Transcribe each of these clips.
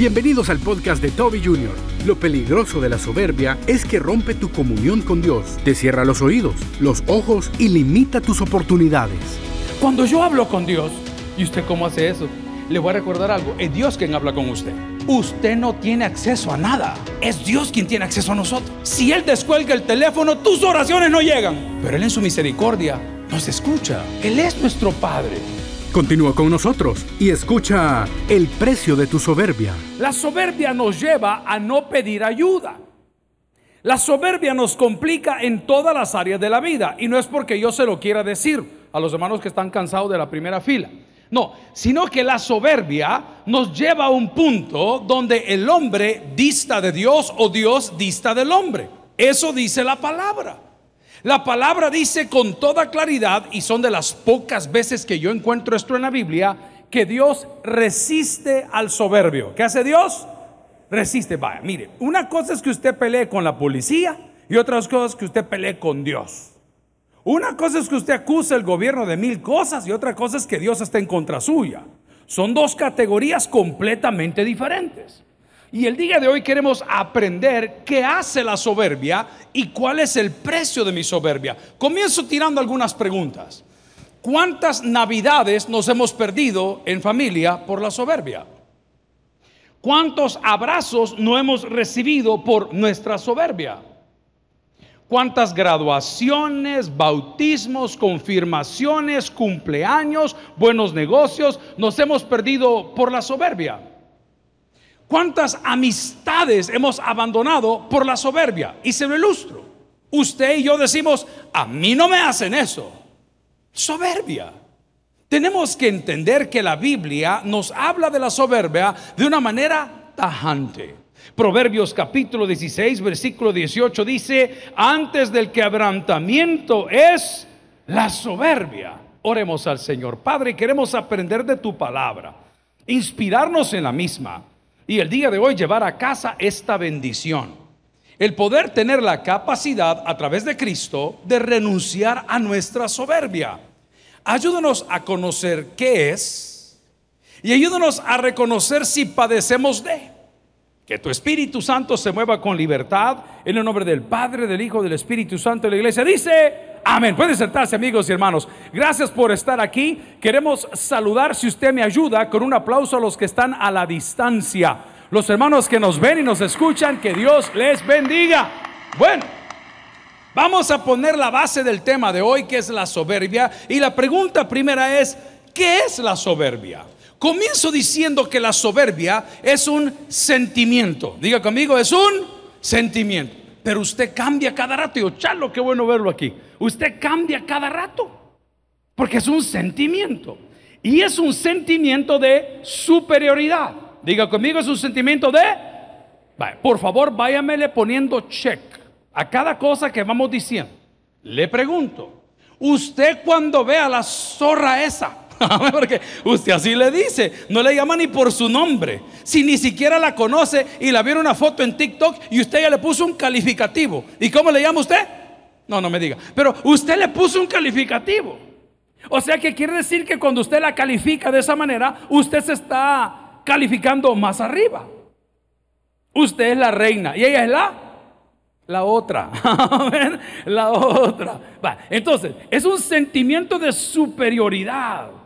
Bienvenidos al podcast de Toby Jr. Lo peligroso de la soberbia es que rompe tu comunión con Dios, te cierra los oídos, los ojos y limita tus oportunidades. Cuando yo hablo con Dios, ¿y usted cómo hace eso? Le voy a recordar algo, es Dios quien habla con usted. Usted no tiene acceso a nada, es Dios quien tiene acceso a nosotros. Si Él descuelga el teléfono, tus oraciones no llegan, pero Él en su misericordia nos escucha. Él es nuestro Padre. Continúa con nosotros y escucha el precio de tu soberbia. La soberbia nos lleva a no pedir ayuda. La soberbia nos complica en todas las áreas de la vida y no es porque yo se lo quiera decir a los hermanos que están cansados de la primera fila. No, sino que la soberbia nos lleva a un punto donde el hombre dista de Dios o Dios dista del hombre. Eso dice la palabra. La palabra dice con toda claridad, y son de las pocas veces que yo encuentro esto en la Biblia, que Dios resiste al soberbio. ¿Qué hace Dios? Resiste. Vaya, mire, una cosa es que usted pelee con la policía y otra cosa es que usted pelee con Dios. Una cosa es que usted acuse al gobierno de mil cosas y otra cosa es que Dios está en contra suya. Son dos categorías completamente diferentes. Y el día de hoy queremos aprender qué hace la soberbia y cuál es el precio de mi soberbia. Comienzo tirando algunas preguntas. ¿Cuántas navidades nos hemos perdido en familia por la soberbia? ¿Cuántos abrazos no hemos recibido por nuestra soberbia? ¿Cuántas graduaciones, bautismos, confirmaciones, cumpleaños, buenos negocios nos hemos perdido por la soberbia? ¿Cuántas amistades hemos abandonado por la soberbia? Y se lo ilustro. Usted y yo decimos, a mí no me hacen eso. Soberbia. Tenemos que entender que la Biblia nos habla de la soberbia de una manera tajante. Proverbios capítulo 16, versículo 18 dice, antes del quebrantamiento es la soberbia. Oremos al Señor. Padre, queremos aprender de tu palabra, inspirarnos en la misma y el día de hoy llevar a casa esta bendición. El poder tener la capacidad a través de Cristo de renunciar a nuestra soberbia. Ayúdanos a conocer qué es y ayúdanos a reconocer si padecemos de. Que tu Espíritu Santo se mueva con libertad en el nombre del Padre, del Hijo, del Espíritu Santo de la iglesia. Dice, Amén. Pueden sentarse amigos y hermanos. Gracias por estar aquí. Queremos saludar, si usted me ayuda, con un aplauso a los que están a la distancia. Los hermanos que nos ven y nos escuchan, que Dios les bendiga. Bueno, vamos a poner la base del tema de hoy, que es la soberbia. Y la pregunta primera es, ¿qué es la soberbia? Comienzo diciendo que la soberbia es un sentimiento. Diga conmigo, es un sentimiento. Pero usted cambia cada rato. Y yo, chalo, qué bueno verlo aquí. Usted cambia cada rato. Porque es un sentimiento. Y es un sentimiento de superioridad. Diga conmigo, es un sentimiento de... por favor, váyamele poniendo check a cada cosa que vamos diciendo. Le pregunto, usted cuando ve a la zorra esa, Porque usted así le dice, no le llama ni por su nombre. Si ni siquiera la conoce y la vieron una foto en TikTok y usted ya le puso un calificativo. ¿Y cómo le llama usted? No, no me diga. Pero usted le puso un calificativo. O sea que quiere decir que cuando usted la califica de esa manera, usted se está calificando más arriba. Usted es la reina y ella es la la otra. la otra. entonces, es un sentimiento de superioridad.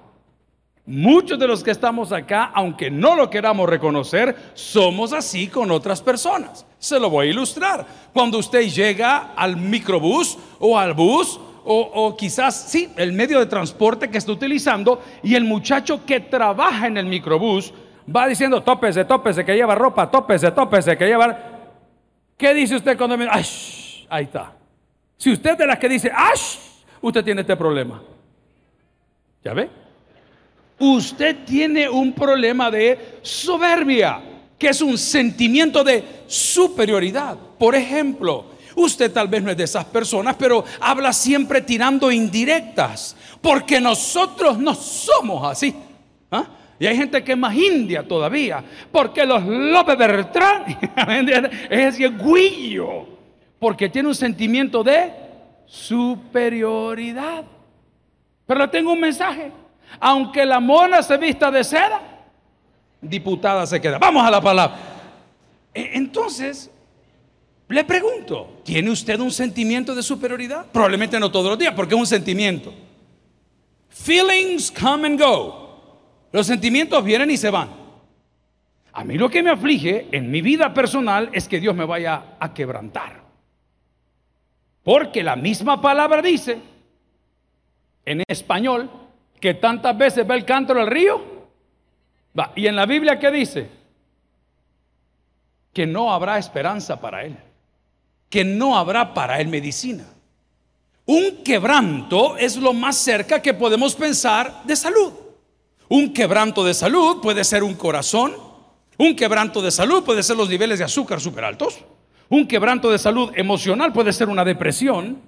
Muchos de los que estamos acá, aunque no lo queramos reconocer, somos así con otras personas. Se lo voy a ilustrar. Cuando usted llega al microbús o al bus, o, quizás sí, el medio de transporte que está utilizando, y el muchacho que trabaja en el microbús va diciendo, tópese, tópese, que lleva ropa, tópese, tópese, que lleva... ¿Qué dice usted cuando me... Ay, ahí está. Si usted es de las que dice, ¡ay! Usted tiene este problema. ¿Ya ve? Usted tiene un problema de soberbia, que es un sentimiento de superioridad. Por ejemplo, usted tal vez no es de esas personas, pero habla siempre tirando indirectas, porque nosotros no somos así. ¿ah? Y hay gente que es más india todavía, porque los López Bertrán es el guillo, porque tiene un sentimiento de superioridad. Pero tengo un mensaje aunque la mona se vista de seda, diputada se queda. Vamos a la palabra. E, entonces, le pregunto, ¿tiene usted un sentimiento de superioridad? Probablemente no todos los días, porque es un sentimiento. Feelings come and go. Los sentimientos vienen y se van. A mí lo que me aflige en mi vida personal es que Dios me vaya a quebrantar. Porque la misma palabra dice en español que tantas veces va el cántaro al río. y en la Biblia, ¿qué dice? Que no habrá esperanza para él. Que no habrá para él medicina. Un quebranto es lo más cerca que podemos pensar de salud. Un quebranto de salud puede ser un corazón. Un quebranto de salud puede ser los niveles de azúcar súper altos. Un quebranto de salud emocional puede ser una depresión.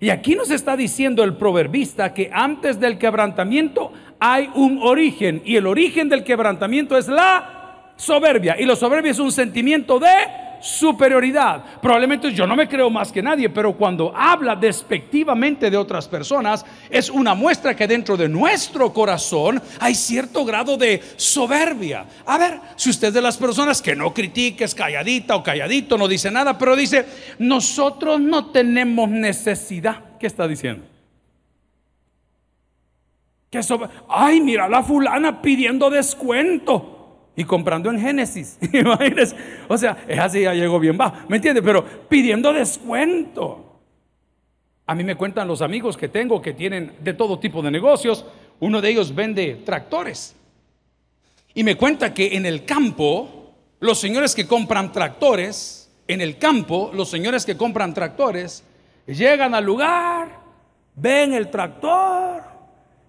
Y aquí nos está diciendo el proverbista que antes del quebrantamiento hay un origen. Y el origen del quebrantamiento es la soberbia. Y la soberbia es un sentimiento de superioridad. Probablemente yo no me creo más que nadie, pero cuando habla despectivamente de otras personas, es una muestra que dentro de nuestro corazón hay cierto grado de soberbia. A ver, si usted es de las personas que no critique, es calladita o calladito, no dice nada, pero dice, nosotros no tenemos necesidad. ¿Qué está diciendo? Que Ay, mira la fulana pidiendo descuento y comprando en Génesis. O sea, es así, ya llegó bien va. ¿Me entiende? Pero pidiendo descuento. A mí me cuentan los amigos que tengo que tienen de todo tipo de negocios. Uno de ellos vende tractores. Y me cuenta que en el campo, los señores que compran tractores, en el campo, los señores que compran tractores, llegan al lugar, ven el tractor,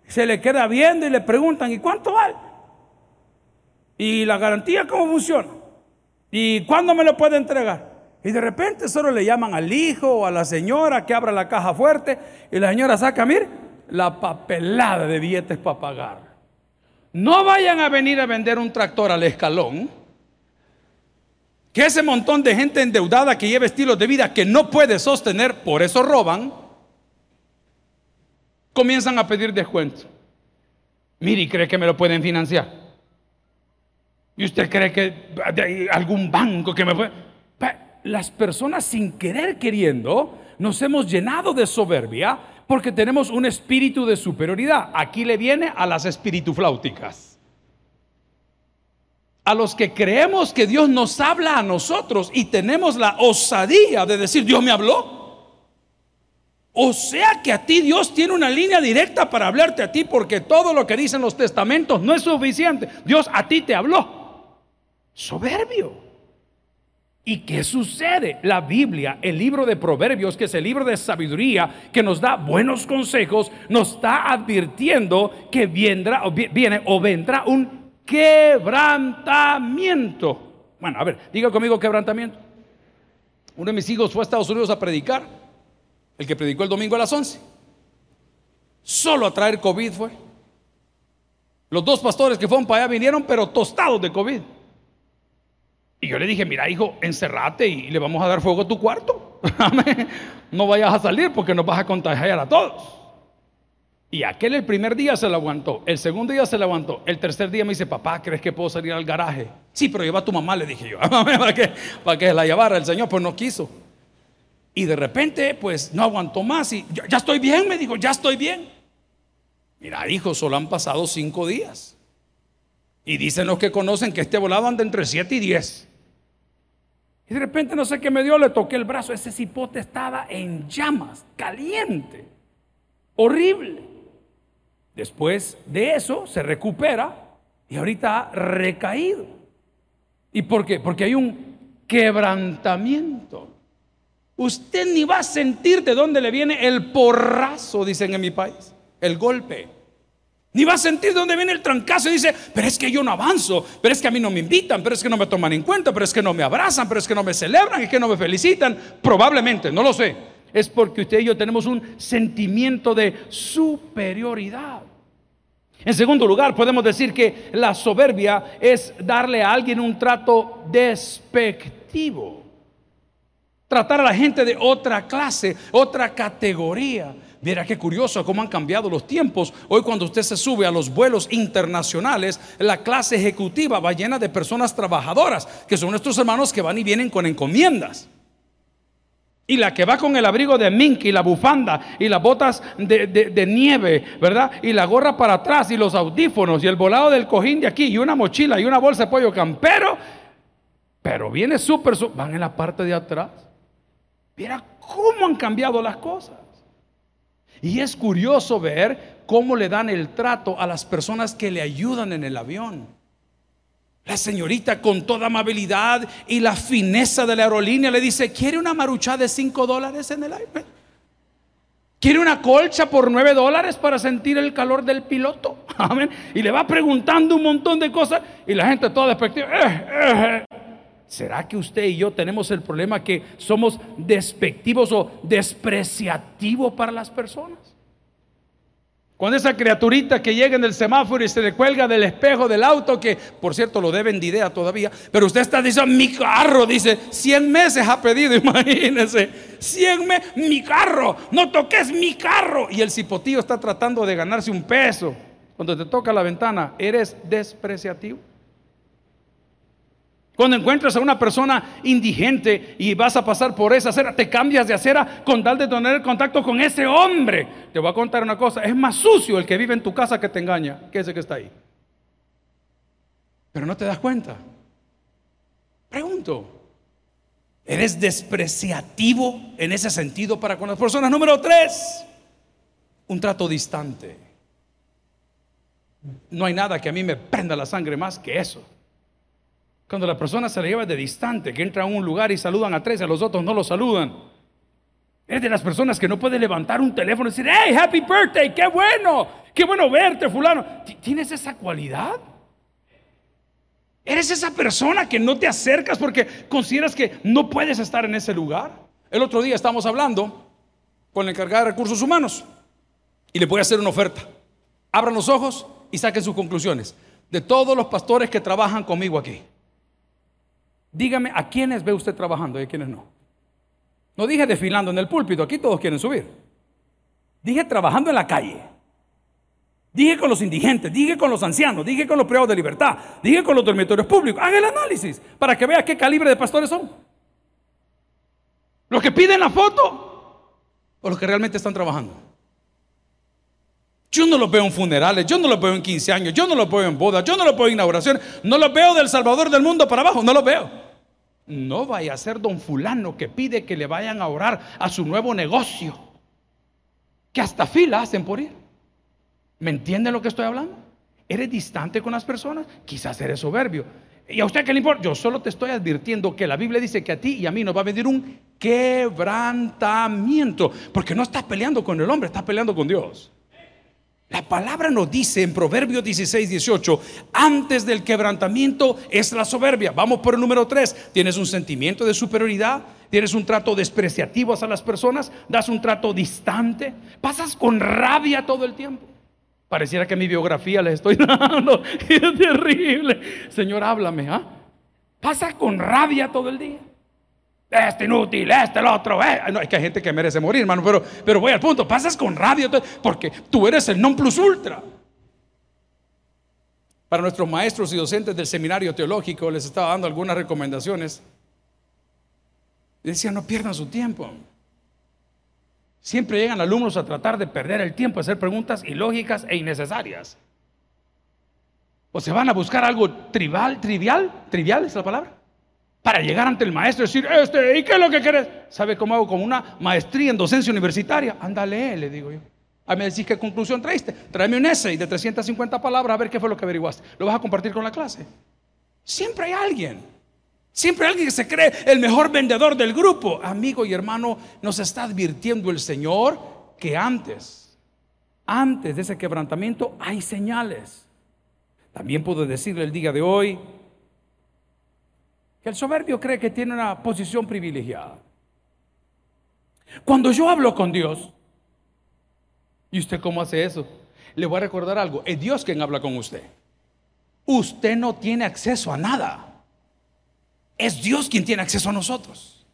se le queda viendo y le preguntan, ¿y cuánto vale? ¿Y la garantía cómo funciona? ¿Y cuándo me lo puede entregar? Y de repente solo le llaman al hijo o a la señora que abra la caja fuerte y la señora saca, mire, la papelada de billetes para pagar. No vayan a venir a vender un tractor al escalón. Que ese montón de gente endeudada que lleva estilos de vida que no puede sostener, por eso roban, comienzan a pedir descuento. Mire, ¿y cree que me lo pueden financiar? ¿Y usted cree que hay algún banco que me puede... Las personas sin querer queriendo nos hemos llenado de soberbia porque tenemos un espíritu de superioridad. Aquí le viene a las espiritufláuticas. A los que creemos que Dios nos habla a nosotros y tenemos la osadía de decir, Dios me habló. O sea que a ti Dios tiene una línea directa para hablarte a ti porque todo lo que dicen los testamentos no es suficiente. Dios a ti te habló. Soberbio. ¿Y qué sucede? La Biblia, el libro de Proverbios, que es el libro de sabiduría, que nos da buenos consejos, nos está advirtiendo que vendrá, viene o vendrá un quebrantamiento. Bueno, a ver, diga conmigo quebrantamiento. Uno de mis hijos fue a Estados Unidos a predicar, el que predicó el domingo a las 11. Solo a traer COVID fue. Los dos pastores que fueron para allá vinieron, pero tostados de COVID. Y yo le dije, mira hijo, encerrate y le vamos a dar fuego a tu cuarto. no vayas a salir porque nos vas a contagiar a todos. Y aquel el primer día se lo aguantó, el segundo día se lo aguantó, el tercer día me dice, papá, ¿crees que puedo salir al garaje? Sí, pero lleva a tu mamá, le dije yo, para que, para la llevara el Señor, pues no quiso. Y de repente, pues no aguantó más y ya estoy bien, me dijo, ya estoy bien. Mira, hijo, solo han pasado cinco días. Y dicen los que conocen que este volado anda entre siete y diez. Y de repente no sé qué me dio, le toqué el brazo. Ese cipote estaba en llamas, caliente, horrible. Después de eso se recupera y ahorita ha recaído. ¿Y por qué? Porque hay un quebrantamiento. Usted ni va a sentir de dónde le viene el porrazo, dicen en mi país, el golpe. Ni va a sentir de dónde viene el trancazo y dice, pero es que yo no avanzo, pero es que a mí no me invitan, pero es que no me toman en cuenta, pero es que no me abrazan, pero es que no me celebran, es que no me felicitan. Probablemente, no lo sé. Es porque usted y yo tenemos un sentimiento de superioridad. En segundo lugar, podemos decir que la soberbia es darle a alguien un trato despectivo. Tratar a la gente de otra clase, otra categoría. Mira qué curioso cómo han cambiado los tiempos. Hoy cuando usted se sube a los vuelos internacionales, la clase ejecutiva va llena de personas trabajadoras, que son nuestros hermanos que van y vienen con encomiendas. Y la que va con el abrigo de mink y la bufanda y las botas de, nieve, ¿verdad? Y la gorra para atrás y los audífonos y el volado del cojín de aquí y una mochila y una bolsa de pollo campero. Pero viene súper, van en la parte de atrás. Mira cómo han cambiado las cosas. Y es curioso ver cómo le dan el trato a las personas que le ayudan en el avión. La señorita con toda amabilidad y la fineza de la aerolínea le dice, ¿quiere una marucha de 5 dólares en el iPad? ¿Quiere una colcha por 9 dólares para sentir el calor del piloto? Amén. Y le va preguntando un montón de cosas y la gente toda despectiva. Eh, eh, eh". ¿Será que usted y yo tenemos el problema que somos despectivos o despreciativos para las personas? Cuando esa criaturita que llega en el semáforo y se le cuelga del espejo del auto, que por cierto lo deben de idea todavía, pero usted está diciendo, mi carro, dice, 100 meses ha pedido, imagínese, 100 meses, mi carro, no toques mi carro. Y el cipotillo está tratando de ganarse un peso. Cuando te toca la ventana, eres despreciativo. Cuando encuentras a una persona indigente y vas a pasar por esa acera, te cambias de acera con tal de tener contacto con ese hombre. Te voy a contar una cosa, es más sucio el que vive en tu casa que te engaña que ese que está ahí. Pero no te das cuenta. Pregunto, ¿eres despreciativo en ese sentido para con las personas? Número tres, un trato distante. No hay nada que a mí me prenda la sangre más que eso. Cuando la persona se la lleva de distante, que entra a un lugar y saludan a tres, a los otros no los saludan. Es de las personas que no puede levantar un teléfono y decir, hey, happy birthday, qué bueno, qué bueno verte, fulano. ¿Tienes esa cualidad? ¿Eres esa persona que no te acercas porque consideras que no puedes estar en ese lugar? El otro día estábamos hablando con la encargada de recursos humanos y le voy a hacer una oferta. Abran los ojos y saquen sus conclusiones. De todos los pastores que trabajan conmigo aquí, Dígame, ¿a quiénes ve usted trabajando y a quiénes no? No dije desfilando en el púlpito, aquí todos quieren subir. Dije trabajando en la calle. Dije con los indigentes, dije con los ancianos, dije con los privados de libertad, dije con los dormitorios públicos. Haga el análisis para que vea qué calibre de pastores son. Los que piden la foto o los que realmente están trabajando. Yo no los veo en funerales, yo no los veo en 15 años, yo no los veo en bodas, yo no los veo en inauguración, no los veo del Salvador del mundo para abajo, no los veo. No vaya a ser don fulano que pide que le vayan a orar a su nuevo negocio, que hasta fila hacen por ir. ¿Me entiende lo que estoy hablando? ¿Eres distante con las personas? Quizás eres soberbio. ¿Y a usted qué le importa? Yo solo te estoy advirtiendo que la Biblia dice que a ti y a mí nos va a venir un quebrantamiento, porque no estás peleando con el hombre, estás peleando con Dios. La palabra nos dice en Proverbios 16, 18, antes del quebrantamiento es la soberbia. Vamos por el número 3. Tienes un sentimiento de superioridad, tienes un trato despreciativo hacia las personas, das un trato distante, pasas con rabia todo el tiempo. Pareciera que mi biografía les estoy dando. Es terrible. Señor, háblame. ¿ah? Con rabia todo el día este inútil, este el otro. Eh. No, es que hay gente que merece morir, hermano, pero, pero voy al punto. Pasas con rabia porque tú eres el non plus ultra. Para nuestros maestros y docentes del seminario teológico les estaba dando algunas recomendaciones. Decía, no pierdan su tiempo. Siempre llegan alumnos a tratar de perder el tiempo, a hacer preguntas ilógicas e innecesarias. O se van a buscar algo trivial, trivial, trivial es la palabra para llegar ante el maestro y decir, este, ¿y qué es lo que quieres? ¿Sabe cómo hago? Como una maestría en docencia universitaria. Ándale, le digo yo. A mí me decís qué conclusión traiste. Tráeme un essay de 350 palabras a ver qué fue lo que averiguaste. ¿Lo vas a compartir con la clase? Siempre hay alguien. Siempre hay alguien que se cree el mejor vendedor del grupo. Amigo y hermano, nos está advirtiendo el Señor que antes, antes de ese quebrantamiento hay señales. También puedo decirle el día de hoy, que el soberbio cree que tiene una posición privilegiada. Cuando yo hablo con Dios, ¿y usted cómo hace eso? Le voy a recordar algo, es Dios quien habla con usted. Usted no tiene acceso a nada. Es Dios quien tiene acceso a nosotros.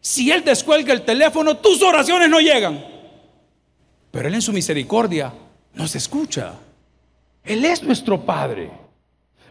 Si Él descuelga el teléfono, tus oraciones no llegan. Pero Él en su misericordia nos escucha. Él es nuestro Padre.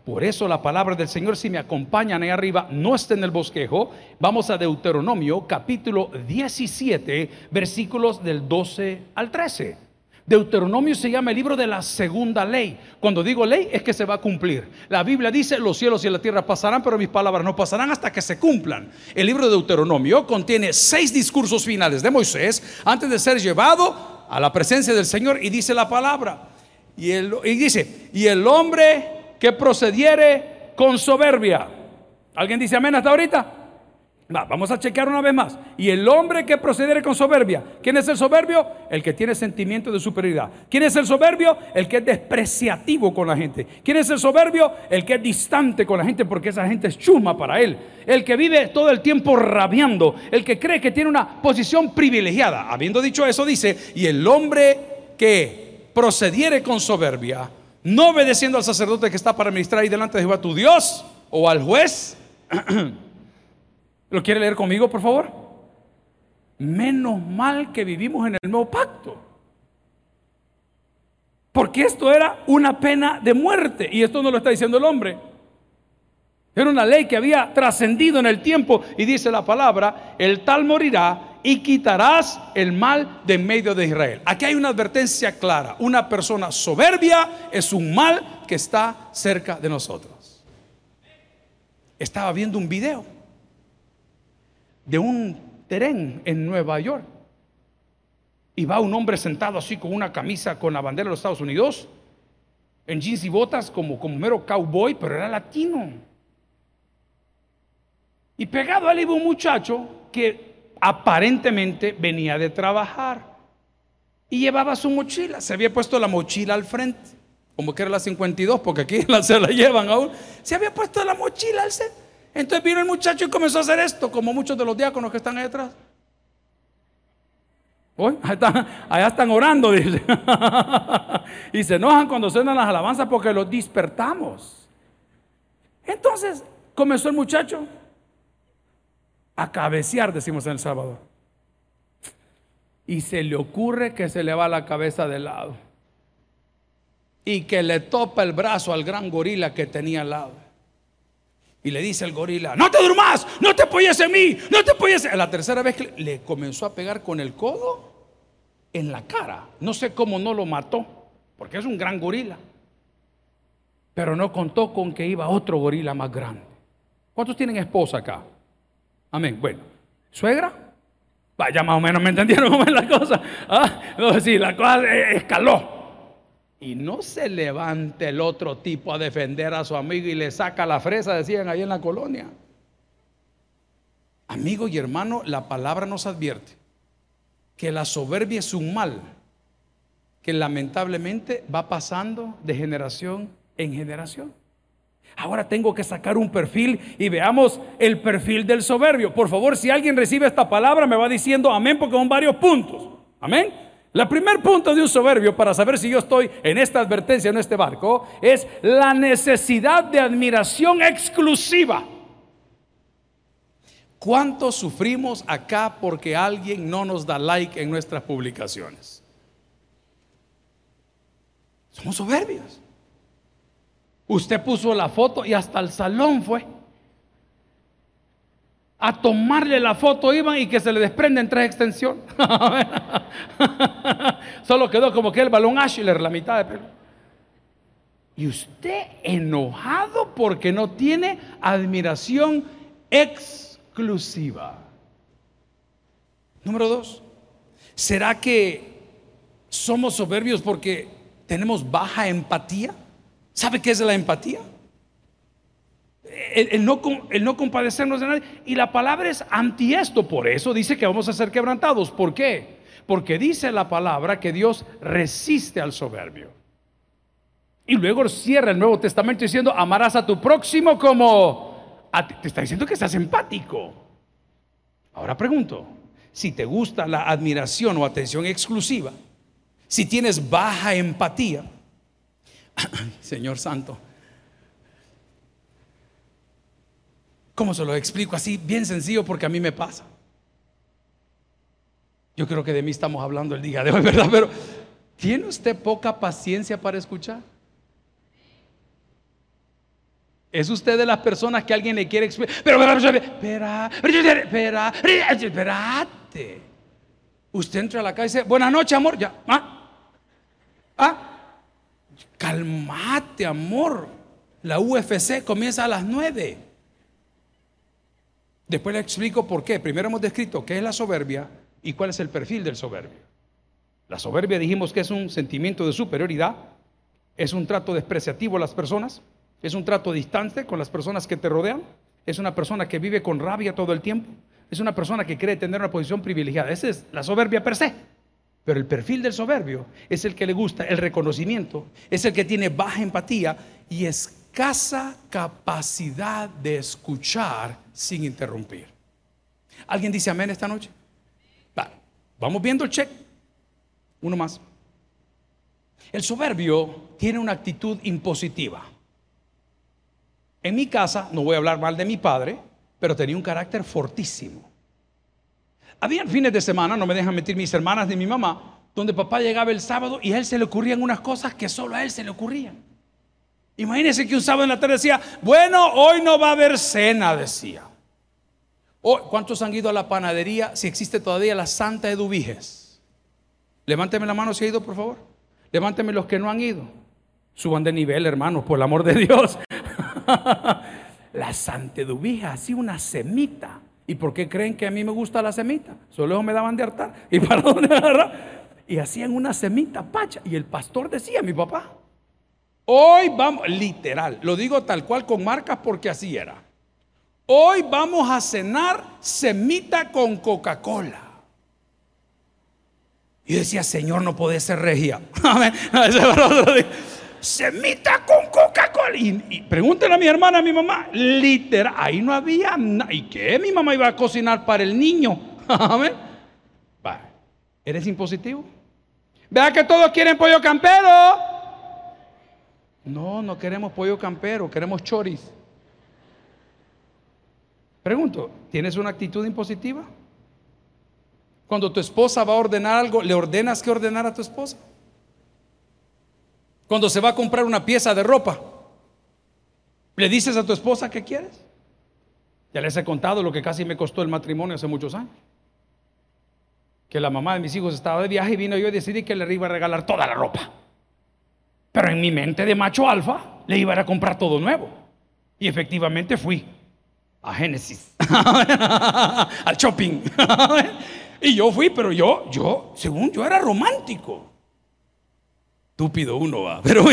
Por eso la palabra del Señor, si me acompañan ahí arriba, no está en el bosquejo. Vamos a Deuteronomio capítulo 17, versículos del 12 al 13. Deuteronomio se llama el libro de la segunda ley. Cuando digo ley es que se va a cumplir. La Biblia dice, los cielos y la tierra pasarán, pero mis palabras no pasarán hasta que se cumplan. El libro de Deuteronomio contiene seis discursos finales de Moisés antes de ser llevado a la presencia del Señor y dice la palabra. Y, y dice, y el hombre que procediere con soberbia. ¿Alguien dice amén hasta ahorita? vamos a chequear una vez más. Y el hombre que procediere con soberbia. ¿Quién es el soberbio? El que tiene sentimiento de superioridad. ¿Quién es el soberbio? El que es despreciativo con la gente. ¿Quién es el soberbio? El que es distante con la gente porque esa gente es chuma para él. El que vive todo el tiempo rabiando. El que cree que tiene una posición privilegiada. Habiendo dicho eso, dice, y el hombre que procediere con soberbia, no obedeciendo al sacerdote que está para ministrar ahí delante de Jehová tu Dios o al juez. ¿Lo quiere leer conmigo, por favor? Menos mal que vivimos en el nuevo pacto. Porque esto era una pena de muerte. Y esto no lo está diciendo el hombre. Era una ley que había trascendido en el tiempo. Y dice la palabra, el tal morirá y quitarás el mal de medio de Israel. Aquí hay una advertencia clara. Una persona soberbia es un mal que está cerca de nosotros. Estaba viendo un video de un tren en Nueva York. Y va un hombre sentado así con una camisa con la bandera de los Estados Unidos, en jeans y botas como, como mero cowboy, pero era latino. Y pegado a él iba un muchacho que aparentemente venía de trabajar y llevaba su mochila. Se había puesto la mochila al frente, como que era la 52, porque aquí se la llevan aún. Se había puesto la mochila al centro. Entonces vino el muchacho y comenzó a hacer esto, como muchos de los diáconos que están ahí atrás. Allá están orando, dice. y se enojan cuando suenan las alabanzas porque los despertamos. Entonces comenzó el muchacho a cabecear, decimos en El Salvador. Y se le ocurre que se le va la cabeza de lado. Y que le topa el brazo al gran gorila que tenía al lado. Y le dice el gorila, no te durmas, no te apoyes en mí, no te apoyes. La tercera vez que le comenzó a pegar con el codo en la cara. No sé cómo no lo mató, porque es un gran gorila. Pero no contó con que iba otro gorila más grande. ¿Cuántos tienen esposa acá? Amén. Bueno, ¿suegra? Vaya, más o menos me entendieron cómo es la cosa. Ah, no, sí, la cosa escaló y no se levante el otro tipo a defender a su amigo y le saca la fresa, decían ahí en la colonia. Amigo y hermano, la palabra nos advierte que la soberbia es un mal que lamentablemente va pasando de generación en generación. Ahora tengo que sacar un perfil y veamos el perfil del soberbio. Por favor, si alguien recibe esta palabra, me va diciendo amén porque son varios puntos. Amén. El primer punto de un soberbio para saber si yo estoy en esta advertencia, en este barco, es la necesidad de admiración exclusiva. ¿Cuánto sufrimos acá porque alguien no nos da like en nuestras publicaciones? Somos soberbios. Usted puso la foto y hasta el salón fue a tomarle la foto iban y que se le desprenden tres extensiones. Solo quedó como que el balón Ashler, la mitad de pelo. Y usted enojado porque no tiene admiración exclusiva. Número dos, ¿será que somos soberbios porque tenemos baja empatía? ¿Sabe qué es la empatía? el, no, no compadecernos de nadie. Y la palabra es anti esto, por eso dice que vamos a ser quebrantados. ¿Por qué? Porque dice la palabra que Dios resiste al soberbio. Y luego cierra el Nuevo Testamento diciendo, amarás a tu próximo como... te está diciendo que estás empático. Ahora pregunto, si te gusta la admiración o atención exclusiva, si tienes baja empatía, Señor Santo, ¿Cómo se lo explico así? Bien sencillo porque a mí me pasa. Yo creo que de mí estamos hablando el día de hoy, ¿verdad? Pero ¿tiene usted poca paciencia para escuchar? ¿Es usted de las personas que alguien le quiere explicar? Pero, espera, espera, espérate. Usted entra a la casa y dice, buenas noches, amor. Ya, ¿ah? ¿Ah? Calmate, amor. La UFC comienza a las nueve. Después le explico por qué. Primero hemos descrito qué es la soberbia y cuál es el perfil del soberbio. La soberbia dijimos que es un sentimiento de superioridad, es un trato despreciativo a las personas, es un trato distante con las personas que te rodean, es una persona que vive con rabia todo el tiempo, es una persona que cree tener una posición privilegiada. Esa es la soberbia per se. Pero el perfil del soberbio es el que le gusta el reconocimiento, es el que tiene baja empatía y escasa capacidad de escuchar sin interrumpir. ¿Alguien dice amén esta noche? vamos viendo el check. Uno más. El soberbio tiene una actitud impositiva. En mi casa, no voy a hablar mal de mi padre, pero tenía un carácter fortísimo. Había fines de semana, no me dejan mentir mis hermanas ni mi mamá, donde papá llegaba el sábado y a él se le ocurrían unas cosas que solo a él se le ocurrían. Imagínense que un sábado en la tarde decía, bueno, hoy no va a haber cena, decía. ¿Cuántos han ido a la panadería? Si existe todavía la Santa Eduviges. Levánteme la mano si ha ido, por favor. Levánteme los que no han ido. Suban de nivel, hermanos, por el amor de Dios. la Santa Eduviges, así una semita. ¿Y por qué creen que a mí me gusta la semita? Solo me daban de hartar. ¿Y para dónde agarrar? Y hacían una semita pacha. Y el pastor decía, mi papá, hoy vamos, literal, lo digo tal cual con marcas porque así era. Hoy vamos a cenar semita con Coca-Cola. Y decía, Señor, no puede ser regia. semita con Coca-Cola. Y, pregúntenle a mi hermana, a mi mamá, literal, ahí no había nada. ¿Y qué? Mi mamá iba a cocinar para el niño. Amén. ¿Eres impositivo? Vea que todos quieren pollo campero. No, no queremos pollo campero, queremos choris. Pregunto, ¿tienes una actitud impositiva? Cuando tu esposa va a ordenar algo, ¿le ordenas que ordenar a tu esposa? Cuando se va a comprar una pieza de ropa, ¿le dices a tu esposa qué quieres? Ya les he contado lo que casi me costó el matrimonio hace muchos años. Que la mamá de mis hijos estaba de viaje y vino yo y decidí que le iba a regalar toda la ropa. Pero en mi mente de macho alfa le iba a comprar todo nuevo. Y efectivamente fui a Génesis, al shopping. y yo fui, pero yo, yo, según yo era romántico estúpido uno va. Pero,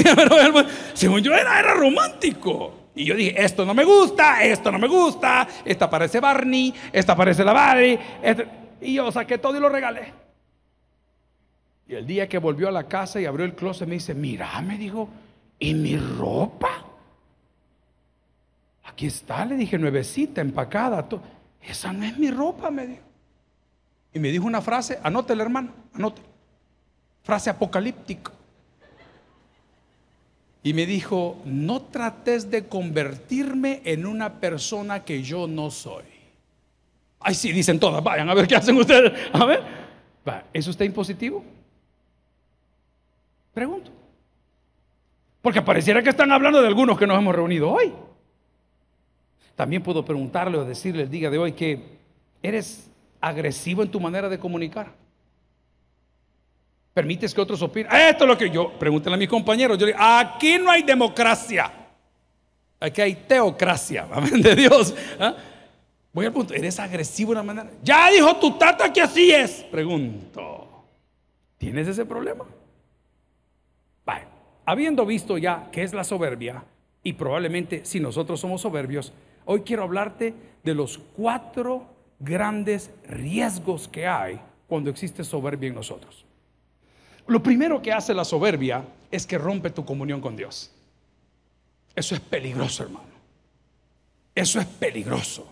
según yo era, romántico. Y yo dije, esto no me gusta, esto no me gusta, esta parece Barney, esta parece la Barney. Este-". Y yo saqué todo y lo regalé. Y el día que volvió a la casa y abrió el closet, me dice, mira, me dijo, ¿y mi ropa? Aquí está, le dije, nuevecita, empacada. Esa no es mi ropa, me dijo. Y me dijo una frase, anótela hermano, anote. Frase apocalíptica y me dijo, no trates de convertirme en una persona que yo no soy. Ay, sí, dicen todas, vayan a ver qué hacen ustedes. A ver, ¿es usted impositivo? Pregunto. Porque pareciera que están hablando de algunos que nos hemos reunido hoy. También puedo preguntarle o decirle el día de hoy que eres agresivo en tu manera de comunicar. Permites que otros opinen. Esto es lo que yo, pregúntenle a mis compañeros. Yo digo, aquí no hay democracia. Aquí hay teocracia. Amén de Dios. ¿Ah? Voy al punto. ¿Eres agresivo de una manera? Ya dijo tu tata que así es. Pregunto. ¿Tienes ese problema? Vale. Habiendo visto ya qué es la soberbia, y probablemente si nosotros somos soberbios, hoy quiero hablarte de los cuatro grandes riesgos que hay cuando existe soberbia en nosotros. Lo primero que hace la soberbia es que rompe tu comunión con Dios. Eso es peligroso, hermano. Eso es peligroso.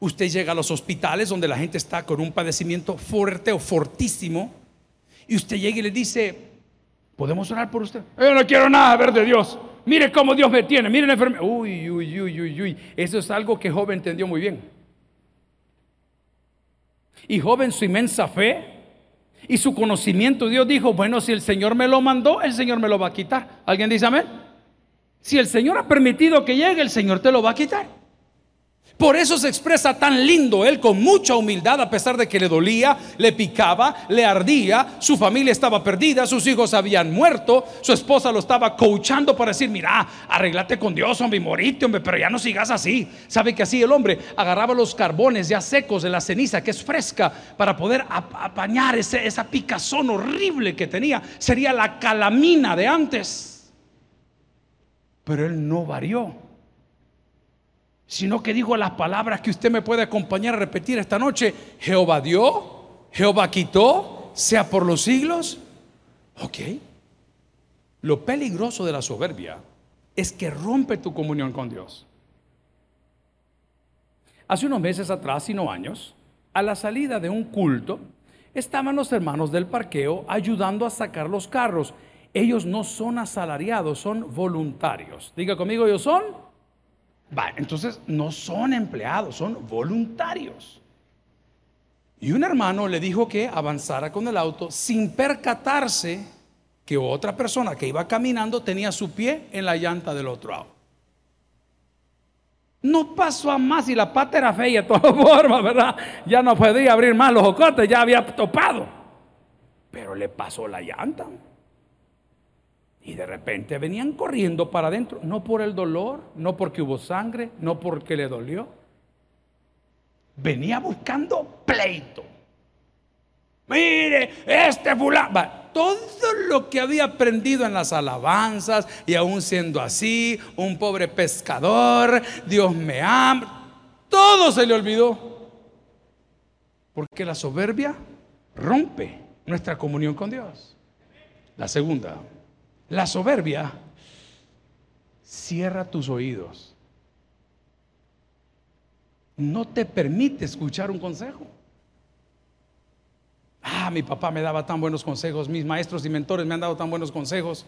Usted llega a los hospitales donde la gente está con un padecimiento fuerte o fortísimo y usted llega y le dice, ¿podemos orar por usted? Yo no quiero nada ver de Dios. Mire cómo Dios me tiene, mire la enfermedad. Uy, uy, uy, uy, uy. Eso es algo que joven entendió muy bien. Y joven su inmensa fe y su conocimiento, Dios dijo, bueno, si el Señor me lo mandó, el Señor me lo va a quitar. ¿Alguien dice amén? Si el Señor ha permitido que llegue, el Señor te lo va a quitar. Por eso se expresa tan lindo él con mucha humildad a pesar de que le dolía, le picaba, le ardía, su familia estaba perdida, sus hijos habían muerto, su esposa lo estaba coachando para decir, mira, arreglate con Dios, hombre, morite, hombre, pero ya no sigas así. Sabe que así el hombre agarraba los carbones ya secos de la ceniza que es fresca para poder apañar ese, esa picazón horrible que tenía. Sería la calamina de antes. Pero él no varió sino que digo las palabras que usted me puede acompañar a repetir esta noche. Jehová dio, Jehová quitó, sea por los siglos. Ok. Lo peligroso de la soberbia es que rompe tu comunión con Dios. Hace unos meses atrás, y no años, a la salida de un culto, estaban los hermanos del parqueo ayudando a sacar los carros. Ellos no son asalariados, son voluntarios. Diga conmigo, ellos son entonces no son empleados, son voluntarios. Y un hermano le dijo que avanzara con el auto sin percatarse que otra persona que iba caminando tenía su pie en la llanta del otro auto. No pasó a más y la pata era fea de todas formas, ¿verdad? Ya no podía abrir más los ocotes, ya había topado. Pero le pasó la llanta. Y de repente venían corriendo para adentro, no por el dolor, no porque hubo sangre, no porque le dolió. Venía buscando pleito. Mire, este fulano, todo lo que había aprendido en las alabanzas y aún siendo así, un pobre pescador, Dios me ama, todo se le olvidó. Porque la soberbia rompe nuestra comunión con Dios. La segunda, la soberbia cierra tus oídos. No te permite escuchar un consejo. Ah, mi papá me daba tan buenos consejos, mis maestros y mentores me han dado tan buenos consejos.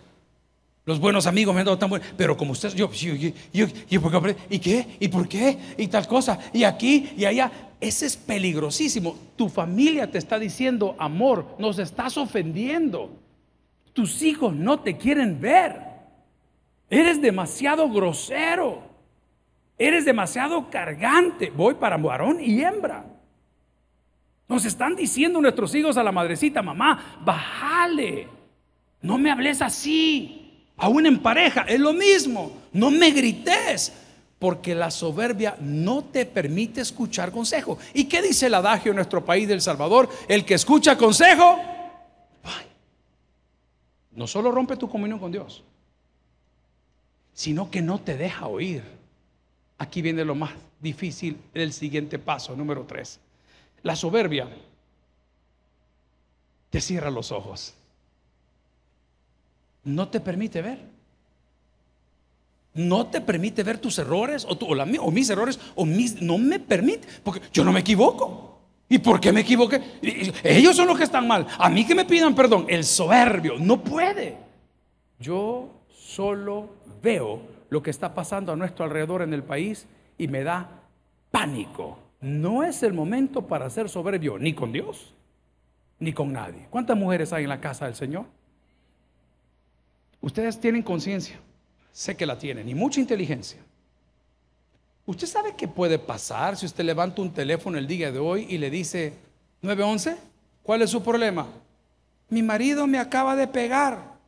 Los buenos amigos me han dado tan buenos, pero como usted, yo, yo, yo, yo, ¿y qué? ¿Y por qué? Y tal cosa, y aquí y allá. Ese es peligrosísimo. Tu familia te está diciendo, amor, nos estás ofendiendo. Tus hijos no te quieren ver. Eres demasiado grosero. Eres demasiado cargante. Voy para varón y hembra. Nos están diciendo nuestros hijos a la madrecita, mamá, bájale. No me hables así. Aún en pareja es lo mismo. No me grites. Porque la soberbia no te permite escuchar consejo. ¿Y qué dice el adagio en nuestro país del Salvador? El que escucha consejo no solo rompe tu comunión con Dios, sino que no te deja oír. Aquí viene lo más difícil, el siguiente paso, número tres. La soberbia te cierra los ojos. No te permite ver. No te permite ver tus errores o, o mis errores o mis, no me permite, porque yo no me equivoco. ¿Y por qué me equivoqué? Ellos son los que están mal. A mí que me pidan perdón. El soberbio no puede. Yo solo veo lo que está pasando a nuestro alrededor en el país y me da pánico. No es el momento para ser soberbio ni con Dios ni con nadie. ¿Cuántas mujeres hay en la casa del Señor? Ustedes tienen conciencia. Sé que la tienen y mucha inteligencia. ¿Usted sabe qué puede pasar si usted levanta un teléfono el día de hoy y le dice 911? ¿Cuál es su problema? Mi marido me acaba de pegar.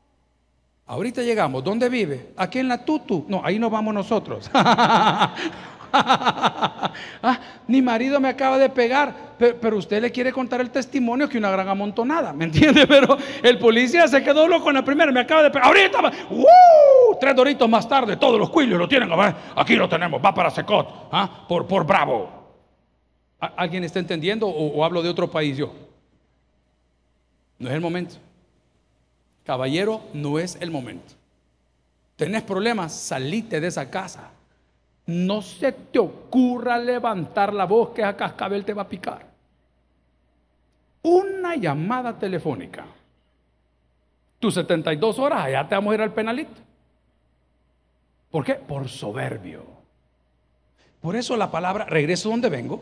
Ahorita llegamos. ¿Dónde vive? Aquí en la Tutu. No, ahí no vamos nosotros. ah, mi marido me acaba de pegar, pero, usted le quiere contar el testimonio que una gran amontonada, ¿me entiende? Pero el policía se quedó loco en la primera, me acaba de pegar. Ahorita, tres doritos más tarde, todos los cuillos lo tienen, aquí lo tenemos, va para Secot, ¿ah? por, por Bravo. ¿Alguien está entendiendo o, o hablo de otro país yo? No es el momento. Caballero, no es el momento. Tenés problemas, salite de esa casa. No se te ocurra levantar la voz que a cascabel te va a picar. Una llamada telefónica. Tus 72 horas, allá te vamos a ir al penalito. ¿Por qué? Por soberbio. Por eso la palabra, regreso donde vengo,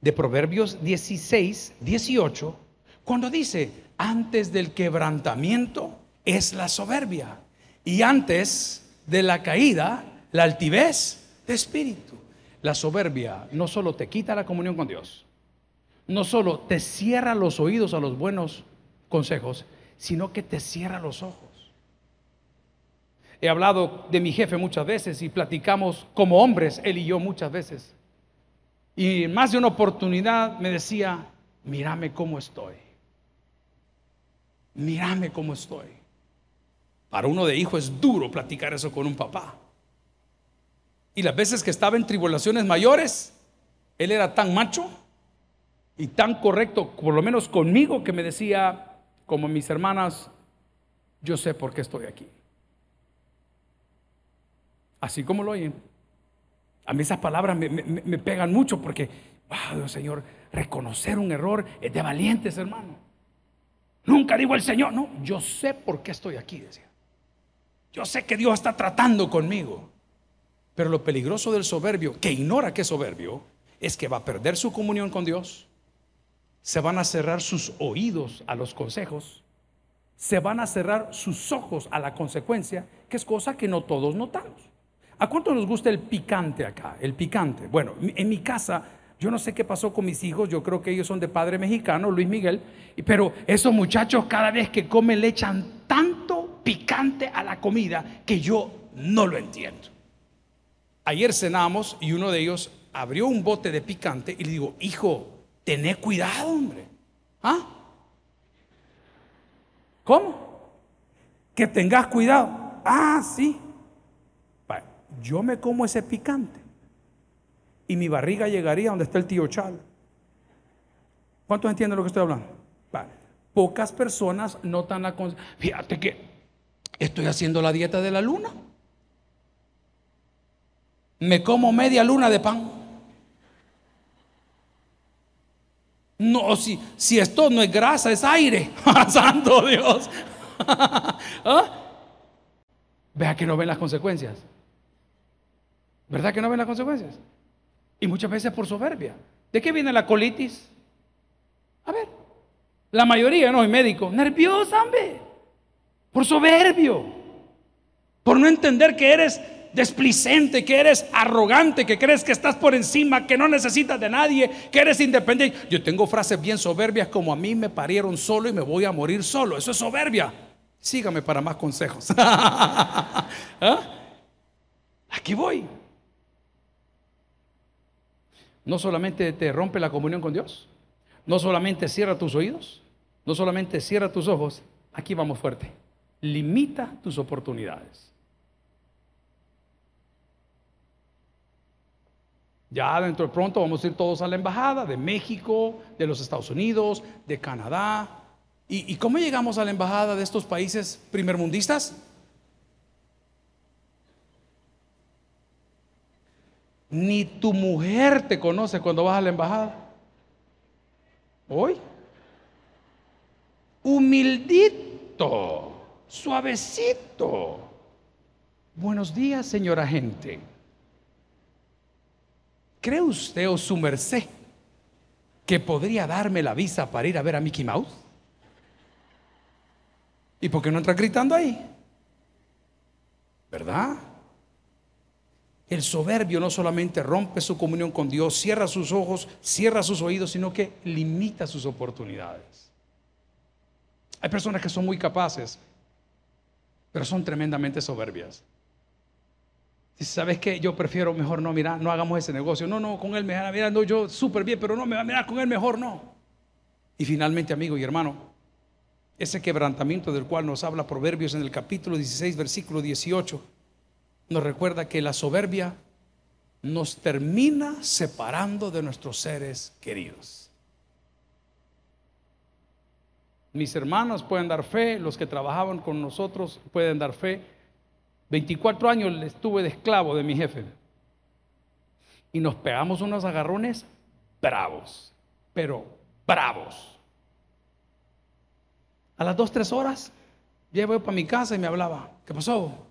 de Proverbios 16, 18, cuando dice, antes del quebrantamiento es la soberbia y antes de la caída, la altivez de espíritu. La soberbia no solo te quita la comunión con Dios, no solo te cierra los oídos a los buenos consejos, sino que te cierra los ojos. He hablado de mi jefe muchas veces y platicamos como hombres, él y yo muchas veces. Y en más de una oportunidad me decía, mírame cómo estoy. Mírame cómo estoy. Para uno de hijo es duro platicar eso con un papá. Y las veces que estaba en tribulaciones mayores, él era tan macho y tan correcto, por lo menos conmigo, que me decía, como mis hermanas, yo sé por qué estoy aquí. Así como lo oyen. A mí esas palabras me, pegan mucho porque, wow, Señor, reconocer un error es de valientes, hermano. Nunca digo el Señor, no, yo sé por qué estoy aquí, decía. Yo sé que Dios está tratando conmigo. Pero lo peligroso del soberbio, que ignora que es soberbio, es que va a perder su comunión con Dios, se van a cerrar sus oídos a los consejos, se van a cerrar sus ojos a la consecuencia, que es cosa que no todos notamos. ¿A cuánto nos gusta el picante acá? El picante. Bueno, en mi casa, yo no sé qué pasó con mis hijos, yo creo que ellos son de padre mexicano, Luis Miguel, pero esos muchachos cada vez que comen le echan tanto picante a la comida que yo no lo entiendo. Ayer cenamos y uno de ellos abrió un bote de picante y le digo, hijo, tené cuidado, hombre. ¿Ah? ¿Cómo? Que tengas cuidado. Ah, sí yo me como ese picante y mi barriga llegaría donde está el tío Chal. ¿Cuántos entienden lo que estoy hablando? Pocas personas notan la Fíjate que estoy haciendo la dieta de la luna. Me como media luna de pan. No, si, si esto no es grasa, es aire. Santo Dios. ¿Ah? Vea que no ven las consecuencias. ¿Verdad que no ven las consecuencias? Y muchas veces por soberbia. ¿De qué viene la colitis? A ver, la mayoría, no, hay médico, nerviosa, hombre, por soberbio, por no entender que eres desplicente, que eres arrogante, que crees que estás por encima, que no necesitas de nadie, que eres independiente. Yo tengo frases bien soberbias como a mí me parieron solo y me voy a morir solo. Eso es soberbia. Sígame para más consejos. ¿Ah? Aquí voy no solamente te rompe la comunión con Dios, no solamente cierra tus oídos, no solamente cierra tus ojos, aquí vamos fuerte, limita tus oportunidades. Ya dentro de pronto vamos a ir todos a la embajada de México, de los Estados Unidos, de Canadá. ¿Y, cómo llegamos a la embajada de estos países primermundistas? Ni tu mujer te conoce cuando vas a la embajada. Hoy. Humildito, suavecito. Buenos días, señora gente. ¿Cree usted o su merced que podría darme la visa para ir a ver a Mickey Mouse? ¿Y por qué no entra gritando ahí? ¿Verdad? El soberbio no solamente rompe su comunión con Dios, cierra sus ojos, cierra sus oídos, sino que limita sus oportunidades. Hay personas que son muy capaces, pero son tremendamente soberbias. Dice, ¿sabes qué? Yo prefiero mejor no, mira, no hagamos ese negocio. No, no, con él me va mirando yo súper bien, pero no me va a mirar con él mejor, no. Y finalmente, amigo y hermano, ese quebrantamiento del cual nos habla Proverbios en el capítulo 16, versículo 18 nos recuerda que la soberbia nos termina separando de nuestros seres queridos. Mis hermanos pueden dar fe, los que trabajaban con nosotros pueden dar fe. 24 años estuve de esclavo de mi jefe. Y nos pegamos unos agarrones bravos, pero bravos. A las 2, 3 horas, ya voy para mi casa y me hablaba. ¿Qué pasó?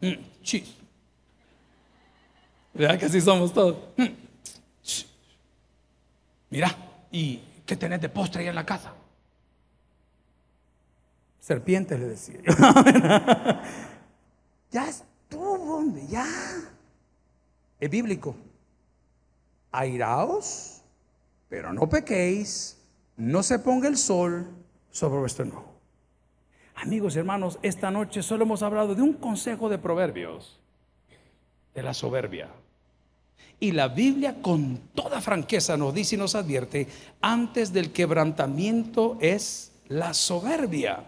Mm, ¿Verdad que así somos todos? Mm, Mira, ¿y qué tenés de postre ahí en la casa? Serpientes le decía. ya estuvo, hombre, ya. Es bíblico. Airaos, pero no pequéis, no se ponga el sol sobre vuestro enojo. Amigos y hermanos, esta noche solo hemos hablado de un consejo de proverbios, de la soberbia. Y la Biblia con toda franqueza nos dice y nos advierte, antes del quebrantamiento es la soberbia.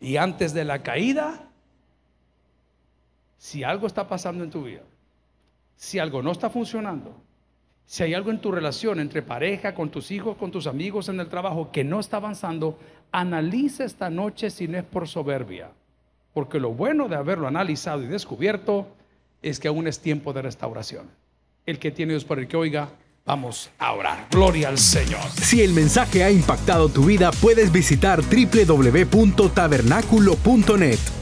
Y antes de la caída, si algo está pasando en tu vida, si algo no está funcionando, si hay algo en tu relación entre pareja, con tus hijos, con tus amigos en el trabajo que no está avanzando, analiza esta noche si no es por soberbia. Porque lo bueno de haberlo analizado y descubierto es que aún es tiempo de restauración. El que tiene Dios por el que oiga, Vamos a orar. Gloria al Señor. Si el mensaje ha impactado tu vida, puedes visitar www.tabernaculo.net